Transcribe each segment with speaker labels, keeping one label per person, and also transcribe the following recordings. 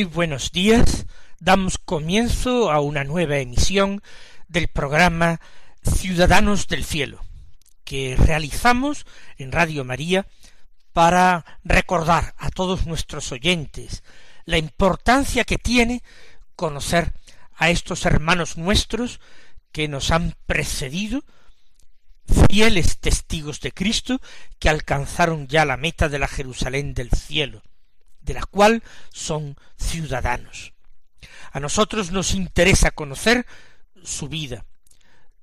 Speaker 1: Muy buenos días. Damos comienzo a una nueva emisión del programa Ciudadanos del Cielo, que realizamos en Radio María para recordar a todos nuestros oyentes la importancia que tiene conocer a estos hermanos nuestros que nos han precedido, fieles testigos de Cristo, que alcanzaron ya la meta de la Jerusalén del cielo, de la cual son ciudadanos. A nosotros nos interesa conocer su vida,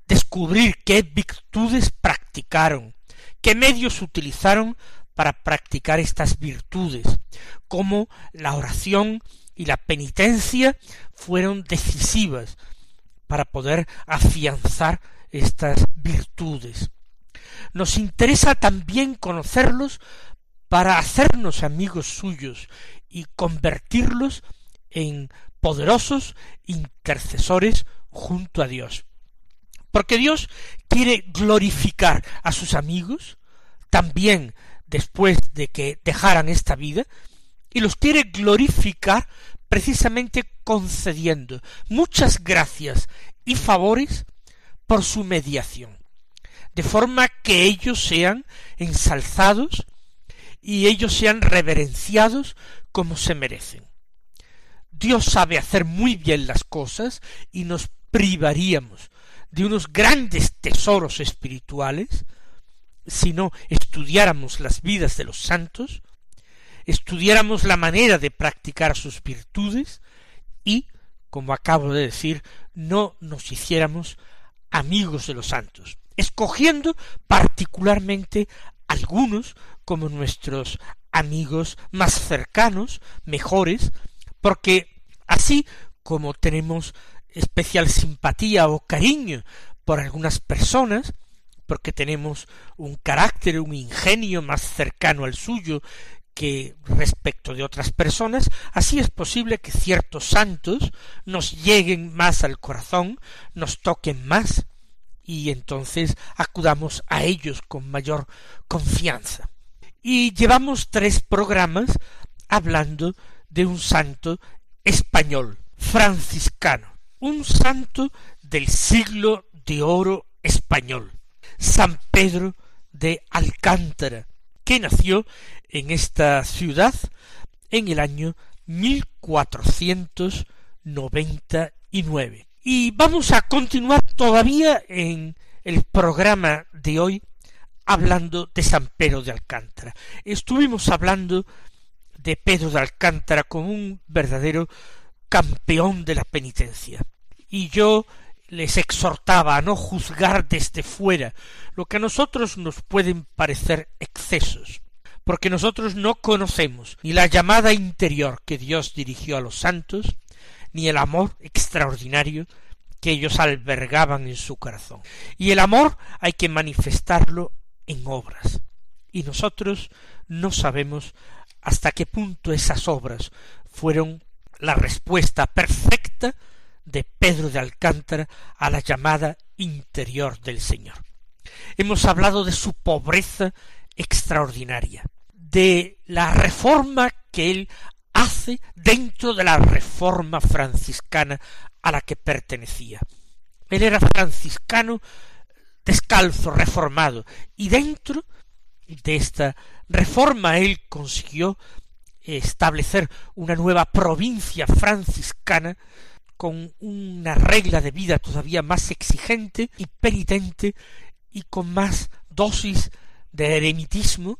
Speaker 1: descubrir qué virtudes practicaron, qué medios utilizaron para practicar estas virtudes, cómo la oración y la penitencia fueron decisivas para poder afianzar estas virtudes. Nos interesa también conocerlos para hacernos amigos suyos y convertirlos en poderosos intercesores junto a Dios. Porque Dios quiere glorificar a sus amigos también después de que dejaran esta vida y los quiere glorificar precisamente concediendo muchas gracias y favores por su mediación, de forma que ellos sean ensalzados y ellos sean reverenciados como se merecen. Dios sabe hacer muy bien las cosas y nos privaríamos de unos grandes tesoros espirituales si no estudiáramos las vidas de los santos, estudiáramos la manera de practicar sus virtudes y, como acabo de decir, no nos hiciéramos amigos de los santos, escogiendo particularmente algunos como nuestros amigos más cercanos, mejores, porque así como tenemos especial simpatía o cariño por algunas personas, porque tenemos un carácter, un ingenio más cercano al suyo que respecto de otras personas, así es posible que ciertos santos nos lleguen más al corazón, nos toquen más, y entonces acudamos a ellos con mayor confianza. Y llevamos tres programas hablando de un santo español, franciscano, un santo del siglo de oro español, San Pedro de Alcántara, que nació en esta ciudad en el año nueve. Y vamos a continuar todavía en el programa de hoy hablando de San Pedro de Alcántara. Estuvimos hablando de Pedro de Alcántara como un verdadero campeón de la penitencia. Y yo les exhortaba a no juzgar desde fuera lo que a nosotros nos pueden parecer excesos, porque nosotros no conocemos ni la llamada interior que Dios dirigió a los santos, ni el amor extraordinario que ellos albergaban en su corazón. Y el amor hay que manifestarlo en obras. Y nosotros no sabemos hasta qué punto esas obras fueron la respuesta perfecta de Pedro de Alcántara a la llamada interior del Señor. Hemos hablado de su pobreza extraordinaria, de la reforma que él hace dentro de la reforma franciscana a la que pertenecía. Él era franciscano descalzo, reformado, y dentro de esta reforma él consiguió establecer una nueva provincia franciscana con una regla de vida todavía más exigente y penitente y con más dosis de eremitismo,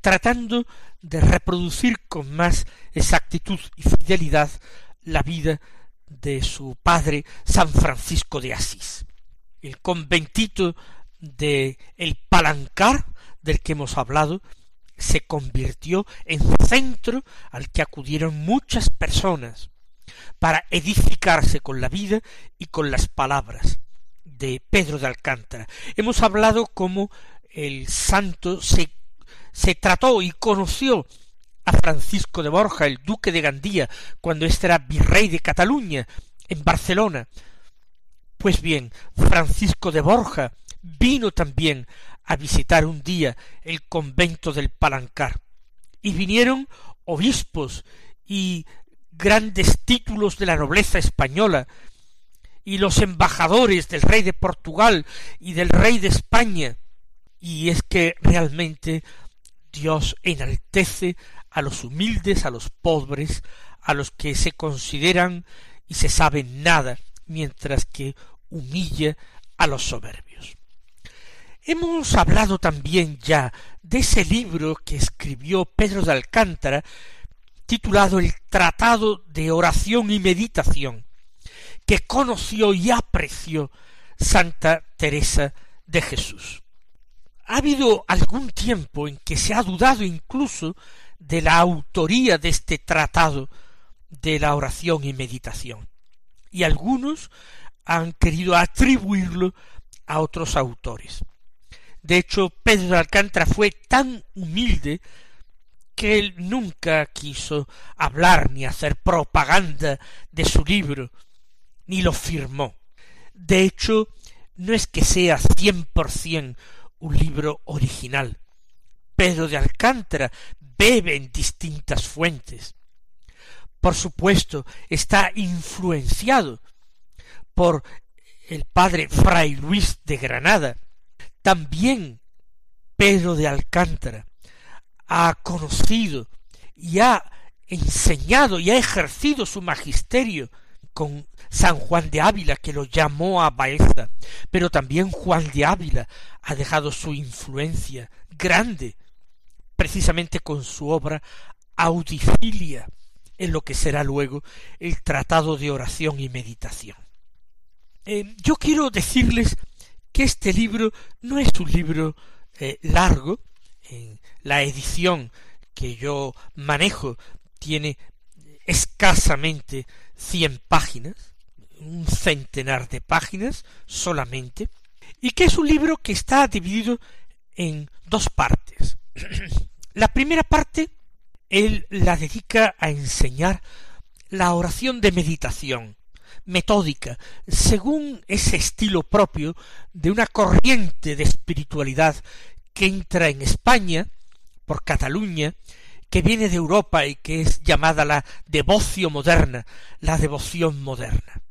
Speaker 1: tratando de reproducir con más exactitud y fidelidad la vida de su padre San Francisco de Asís. El conventito de el Palancar, del que hemos hablado, se convirtió en centro al que acudieron muchas personas para edificarse con la vida y con las palabras de Pedro de Alcántara. Hemos hablado cómo el santo se, se trató y conoció a Francisco de Borja, el duque de Gandía, cuando éste era virrey de Cataluña, en Barcelona. Pues bien, Francisco de Borja vino también a visitar un día el convento del Palancar, y vinieron obispos y grandes títulos de la nobleza española, y los embajadores del rey de Portugal y del rey de España, y es que realmente Dios enaltece a los humildes, a los pobres, a los que se consideran y se saben nada, mientras que humilla a los soberbios. Hemos hablado también ya de ese libro que escribió Pedro de Alcántara, titulado El Tratado de Oración y Meditación, que conoció y apreció Santa Teresa de Jesús. Ha habido algún tiempo en que se ha dudado incluso de la autoría de este tratado de la oración y meditación. Y algunos han querido atribuirlo a otros autores. De hecho, Pedro de Alcántara fue tan humilde que él nunca quiso hablar ni hacer propaganda de su libro, ni lo firmó. De hecho, no es que sea cien por cien un libro original. Pedro de Alcántara bebe en distintas fuentes. Por supuesto, está influenciado por el padre Fray Luis de Granada. También Pedro de Alcántara ha conocido y ha enseñado y ha ejercido su magisterio con San Juan de Ávila, que lo llamó a Baeza, pero también Juan de Ávila ha dejado su influencia grande precisamente con su obra Audicilia, en lo que será luego el Tratado de Oración y Meditación. Eh, yo quiero decirles que este libro no es un libro eh, largo, en la edición que yo manejo tiene escasamente cien páginas, un centenar de páginas solamente, y que es un libro que está dividido en dos partes. La primera parte, él la dedica a enseñar la oración de meditación, metódica, según ese estilo propio de una corriente de espiritualidad que entra en España, por Cataluña, que viene de Europa y que es llamada la devoción moderna, la devoción moderna.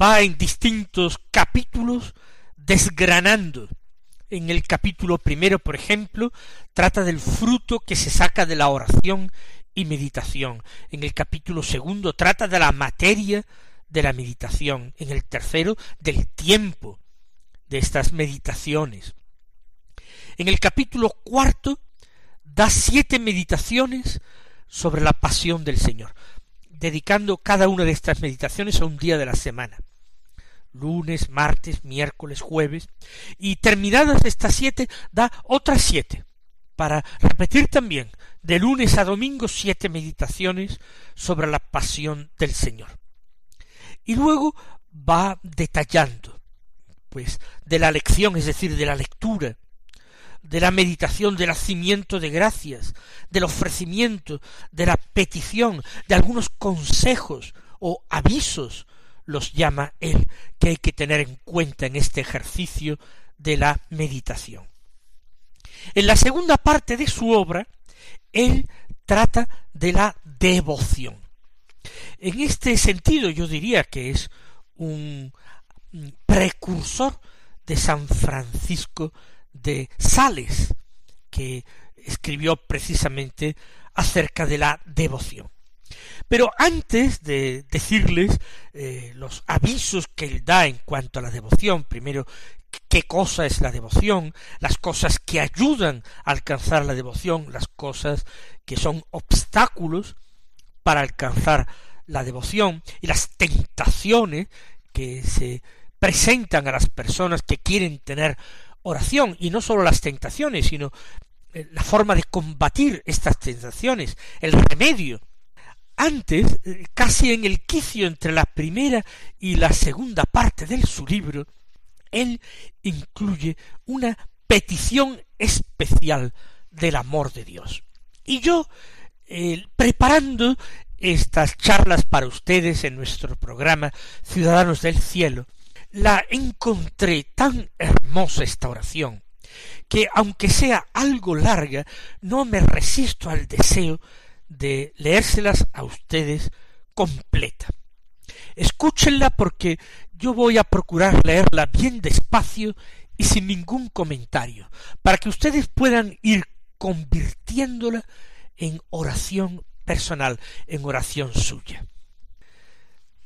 Speaker 1: Va en distintos capítulos desgranando en el capítulo primero, por ejemplo, trata del fruto que se saca de la oración y meditación. En el capítulo segundo trata de la materia de la meditación. En el tercero, del tiempo de estas meditaciones. En el capítulo cuarto da siete meditaciones sobre la pasión del Señor, dedicando cada una de estas meditaciones a un día de la semana lunes, martes, miércoles, jueves, y terminadas estas siete, da otras siete, para repetir también de lunes a domingo siete meditaciones sobre la pasión del Señor. Y luego va detallando, pues, de la lección, es decir, de la lectura, de la meditación, del hacimiento de gracias, del ofrecimiento, de la petición, de algunos consejos o avisos los llama él que hay que tener en cuenta en este ejercicio de la meditación. En la segunda parte de su obra, él trata de la devoción. En este sentido yo diría que es un precursor de San Francisco de Sales, que escribió precisamente acerca de la devoción. Pero antes de decirles eh, los avisos que él da en cuanto a la devoción, primero qué cosa es la devoción, las cosas que ayudan a alcanzar la devoción, las cosas que son obstáculos para alcanzar la devoción y las tentaciones que se presentan a las personas que quieren tener oración y no sólo las tentaciones, sino eh, la forma de combatir estas tentaciones, el remedio. Antes, eh, casi en el quicio entre la primera y la segunda parte de su libro, él incluye una petición especial del amor de Dios. Y yo, eh, preparando estas charlas para ustedes en nuestro programa Ciudadanos del Cielo, la encontré tan hermosa esta oración, que aunque sea algo larga, no me resisto al deseo de leérselas a ustedes completa. Escúchenla porque yo voy a procurar leerla bien despacio y sin ningún comentario, para que ustedes puedan ir convirtiéndola en oración personal, en oración suya.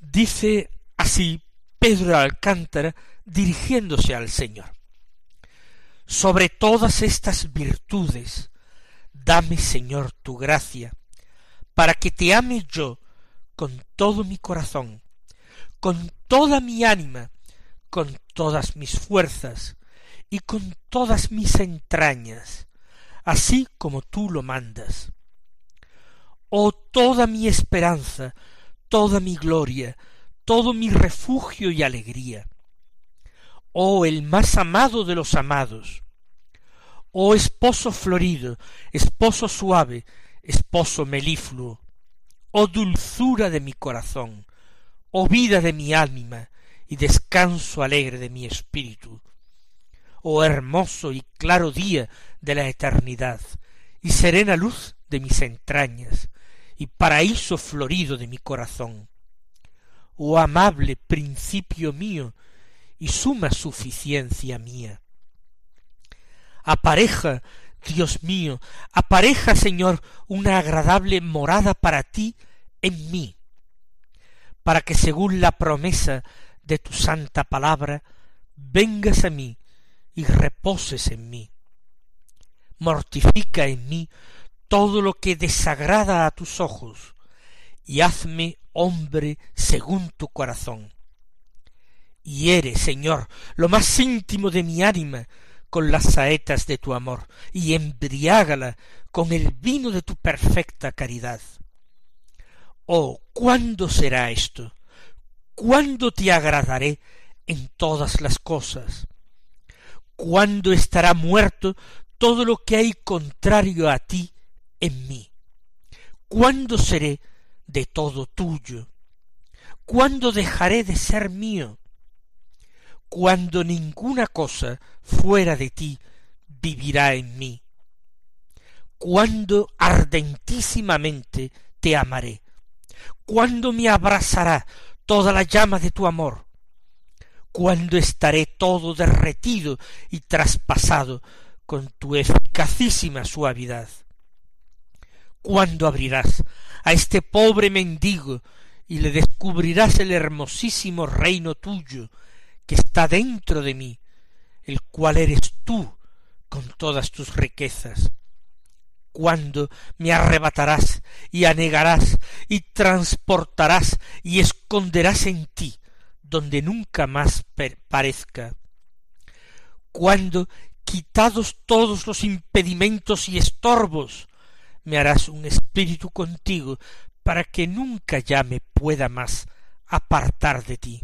Speaker 1: Dice así Pedro Alcántara dirigiéndose al Señor. Sobre todas estas virtudes, dame, Señor, tu gracia, para que te ame yo con todo mi corazón, con toda mi ánima, con todas mis fuerzas y con todas mis entrañas, así como tú lo mandas. Oh toda mi esperanza, toda mi gloria, todo mi refugio y alegría. Oh el más amado de los amados, oh esposo florido, esposo suave, esposo melifluo, oh dulzura de mi corazón, oh vida de mi ánima y descanso alegre de mi espíritu, oh hermoso y claro día de la eternidad, y serena luz de mis entrañas, y paraíso florido de mi corazón, oh amable principio mío y suma suficiencia mía. Apareja, Dios mío, apareja, Señor, una agradable morada para ti en mí, para que según la promesa de tu santa palabra, vengas a mí y reposes en mí. Mortifica en mí todo lo que desagrada a tus ojos, y hazme hombre según tu corazón hiere, Señor, lo más íntimo de mi ánima con las saetas de tu amor, y embriágala con el vino de tu perfecta caridad. Oh, ¿cuándo será esto? ¿Cuándo te agradaré en todas las cosas? ¿Cuándo estará muerto todo lo que hay contrario a ti en mí? ¿Cuándo seré de todo tuyo? ¿Cuándo dejaré de ser mío? cuando ninguna cosa fuera de ti vivirá en mí, cuando ardentísimamente te amaré, cuando me abrazará toda la llama de tu amor, cuando estaré todo derretido y traspasado con tu eficacísima suavidad. Cuando abrirás a este pobre mendigo y le descubrirás el hermosísimo reino tuyo, que está dentro de mí, el cual eres tú con todas tus riquezas. Cuando me arrebatarás y anegarás y transportarás y esconderás en ti donde nunca más parezca. Cuando, quitados todos los impedimentos y estorbos, me harás un espíritu contigo para que nunca ya me pueda más apartar de ti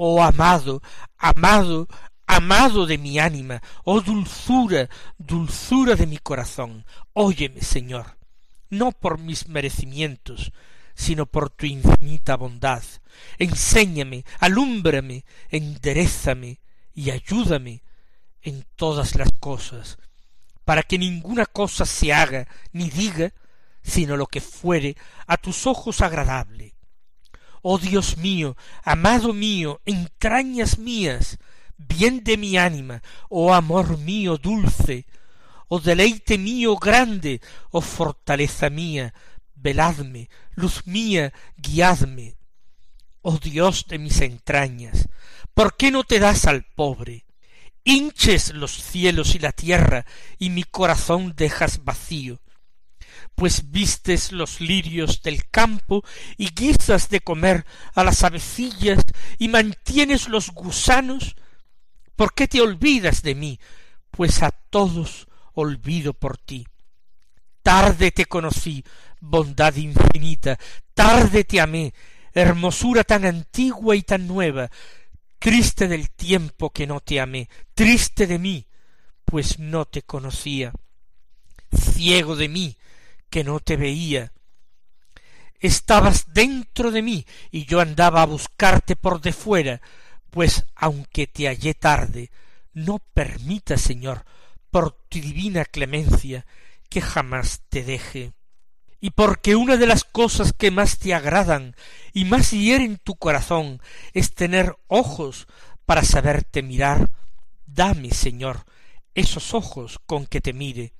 Speaker 1: oh amado, amado, amado de mi ánima, oh dulzura, dulzura de mi corazón, óyeme, Señor, no por mis merecimientos, sino por tu infinita bondad. Enséñame, alúmbrame, enderézame y ayúdame en todas las cosas, para que ninguna cosa se haga ni diga sino lo que fuere a tus ojos agradable, Oh Dios mío, amado mío, entrañas mías, bien de mi ánima, oh amor mío dulce, oh deleite mío grande, oh fortaleza mía, veladme, luz mía, guiadme. Oh Dios de mis entrañas, ¿Por qué no te das al pobre? Hinches los cielos y la tierra, y mi corazón dejas vacío. Pues vistes los lirios del campo, y guisas de comer a las avecillas, y mantienes los gusanos, ¿por qué te olvidas de mí? Pues a todos olvido por ti. Tarde te conocí, bondad infinita, tarde te amé, hermosura tan antigua y tan nueva, triste del tiempo que no te amé, triste de mí, pues no te conocía, ciego de mí, que no te veía. Estabas dentro de mí y yo andaba a buscarte por de fuera, pues aunque te hallé tarde, no permita, Señor, por tu divina clemencia, que jamás te deje y porque una de las cosas que más te agradan y más hieren tu corazón es tener ojos para saberte mirar, dame, Señor, esos ojos con que te mire.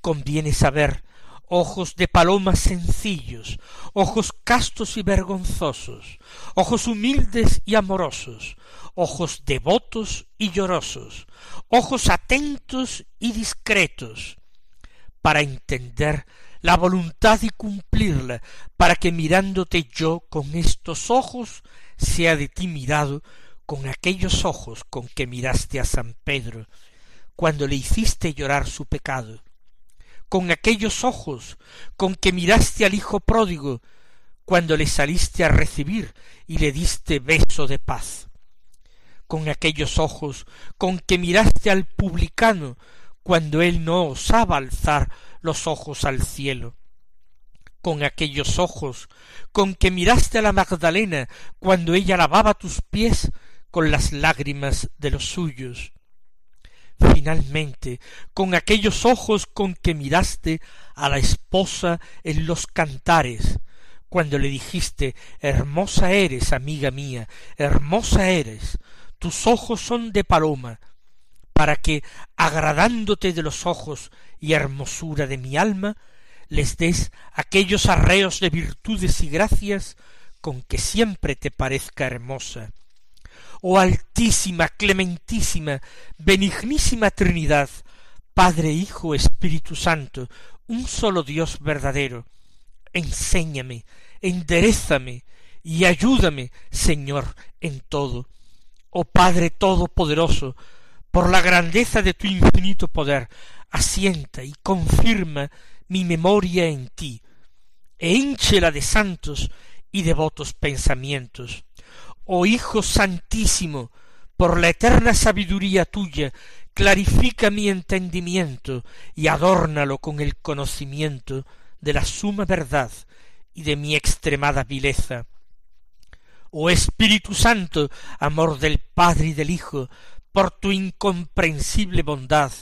Speaker 1: Conviene saber ojos de palomas sencillos, ojos castos y vergonzosos, ojos humildes y amorosos, ojos devotos y llorosos, ojos atentos y discretos, para entender la voluntad y cumplirla, para que mirándote yo con estos ojos, sea de ti mirado con aquellos ojos con que miraste a San Pedro, cuando le hiciste llorar su pecado, con aquellos ojos con que miraste al Hijo pródigo, cuando le saliste a recibir y le diste beso de paz, con aquellos ojos con que miraste al publicano, cuando él no osaba alzar los ojos al cielo. Con aquellos ojos con que miraste a la Magdalena cuando ella lavaba tus pies con las lágrimas de los suyos. Finalmente, con aquellos ojos con que miraste a la esposa en los cantares, cuando le dijiste Hermosa eres, amiga mía, hermosa eres, tus ojos son de paloma, para que, agradándote de los ojos y hermosura de mi alma, les des aquellos arreos de virtudes y gracias con que siempre te parezca hermosa. Oh altísima, clementísima, benignísima Trinidad, Padre, Hijo, Espíritu Santo, un solo Dios verdadero, enséñame, enderézame y ayúdame, Señor, en todo. Oh Padre Todopoderoso, por la grandeza de tu infinito poder, asienta y confirma mi memoria en ti, e hinchela de santos y devotos pensamientos. Oh Hijo Santísimo, por la eterna sabiduría tuya, clarifica mi entendimiento y adórnalo con el conocimiento de la suma verdad y de mi extremada vileza. Oh Espíritu Santo, amor del Padre y del Hijo, por tu incomprensible bondad,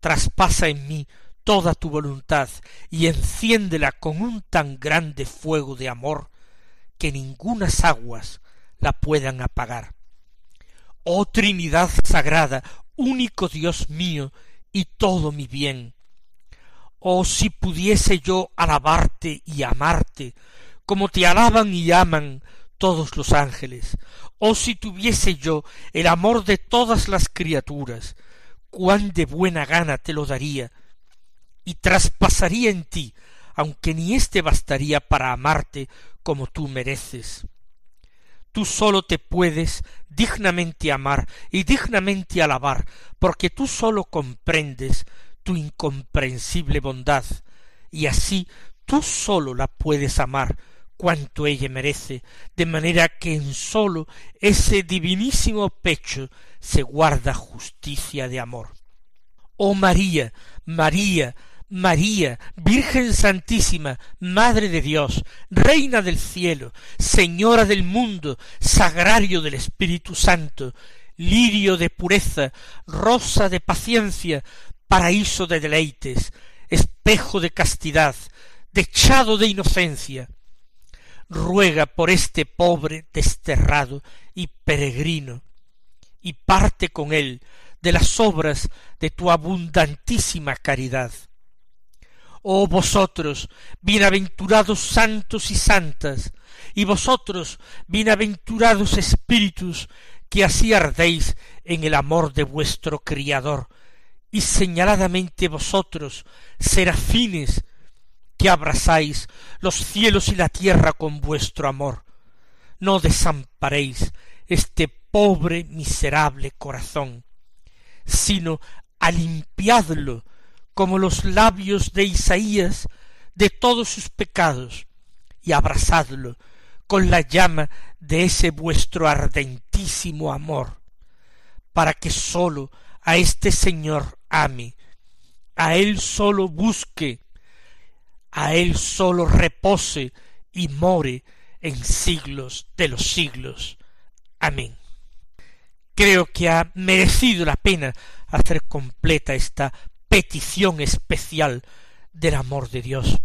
Speaker 1: traspasa en mí toda tu voluntad y enciéndela con un tan grande fuego de amor que ningunas aguas la puedan apagar. Oh Trinidad sagrada, único Dios mío y todo mi bien. Oh si pudiese yo alabarte y amarte, como te alaban y aman todos los ángeles, oh si tuviese yo el amor de todas las criaturas, cuán de buena gana te lo daría, y traspasaría en ti, aunque ni éste bastaría para amarte como tú mereces. Tú solo te puedes dignamente amar y dignamente alabar, porque tú solo comprendes tu incomprensible bondad, y así tú solo la puedes amar cuanto ella merece, de manera que en sólo ese divinísimo pecho se guarda justicia de amor. Oh María, María, María, Virgen Santísima, Madre de Dios, Reina del cielo, Señora del mundo, Sagrario del Espíritu Santo, lirio de pureza, rosa de paciencia, paraíso de deleites, espejo de castidad, dechado de inocencia, ruega por este pobre desterrado y peregrino, y parte con él de las obras de tu abundantísima caridad. Oh vosotros, bienaventurados santos y santas, y vosotros, bienaventurados espíritus, que así ardéis en el amor de vuestro Criador, y señaladamente vosotros, serafines, que abrazáis los cielos y la tierra con vuestro amor, no desamparéis este pobre miserable corazón, sino a limpiadlo como los labios de Isaías de todos sus pecados, y abrazadlo con la llama de ese vuestro ardentísimo amor, para que sólo a este Señor ame, a Él solo busque, a Él solo repose y more en siglos de los siglos. Amén. Creo que ha merecido la pena hacer completa esta petición especial del amor de Dios.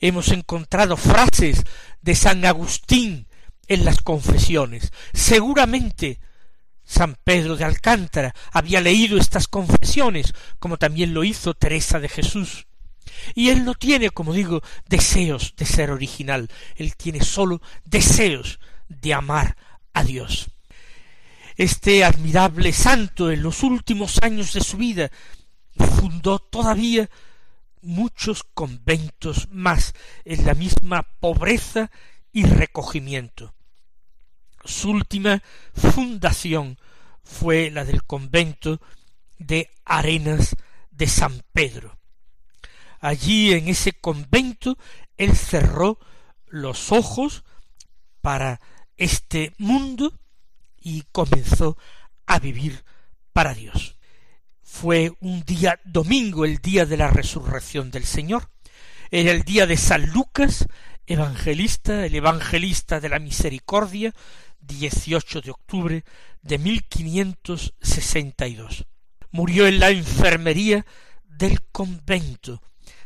Speaker 1: Hemos encontrado frases de San Agustín en las confesiones. Seguramente San Pedro de Alcántara había leído estas confesiones, como también lo hizo Teresa de Jesús. Y él no tiene, como digo, deseos de ser original, él tiene sólo deseos de amar a Dios. Este admirable santo en los últimos años de su vida fundó todavía muchos conventos más en la misma pobreza y recogimiento. Su última fundación fue la del convento de Arenas de San Pedro. Allí en ese convento él cerró los ojos para este mundo y comenzó a vivir para Dios. Fue un día domingo, el día de la resurrección del Señor. Era el día de San Lucas, evangelista, el evangelista de la misericordia, 18 de octubre de 1562. Murió en la enfermería del convento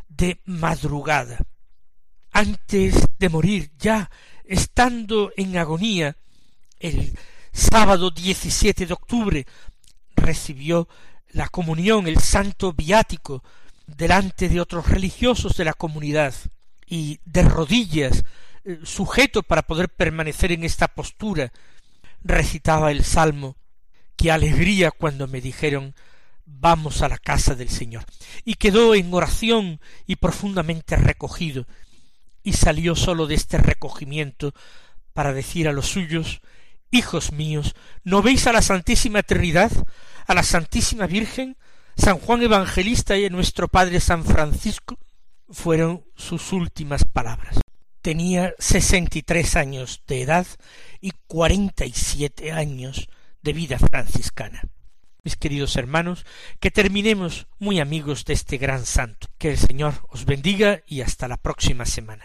Speaker 1: de madrugada. Antes de morir, ya estando en agonía, el sábado 17 de octubre recibió la comunión, el santo viático, delante de otros religiosos de la comunidad, y de rodillas, eh, sujeto para poder permanecer en esta postura, recitaba el salmo, qué alegría cuando me dijeron vamos a la casa del Señor. Y quedó en oración y profundamente recogido, y salió sólo de este recogimiento para decir a los suyos Hijos míos, ¿no veis a la Santísima Trinidad, a la Santísima Virgen, San Juan Evangelista y a nuestro Padre San Francisco? fueron sus últimas palabras. Tenía sesenta y tres años de edad y cuarenta y siete años de vida franciscana. Mis queridos hermanos, que terminemos muy amigos de este gran santo. Que el Señor os bendiga y hasta la próxima semana.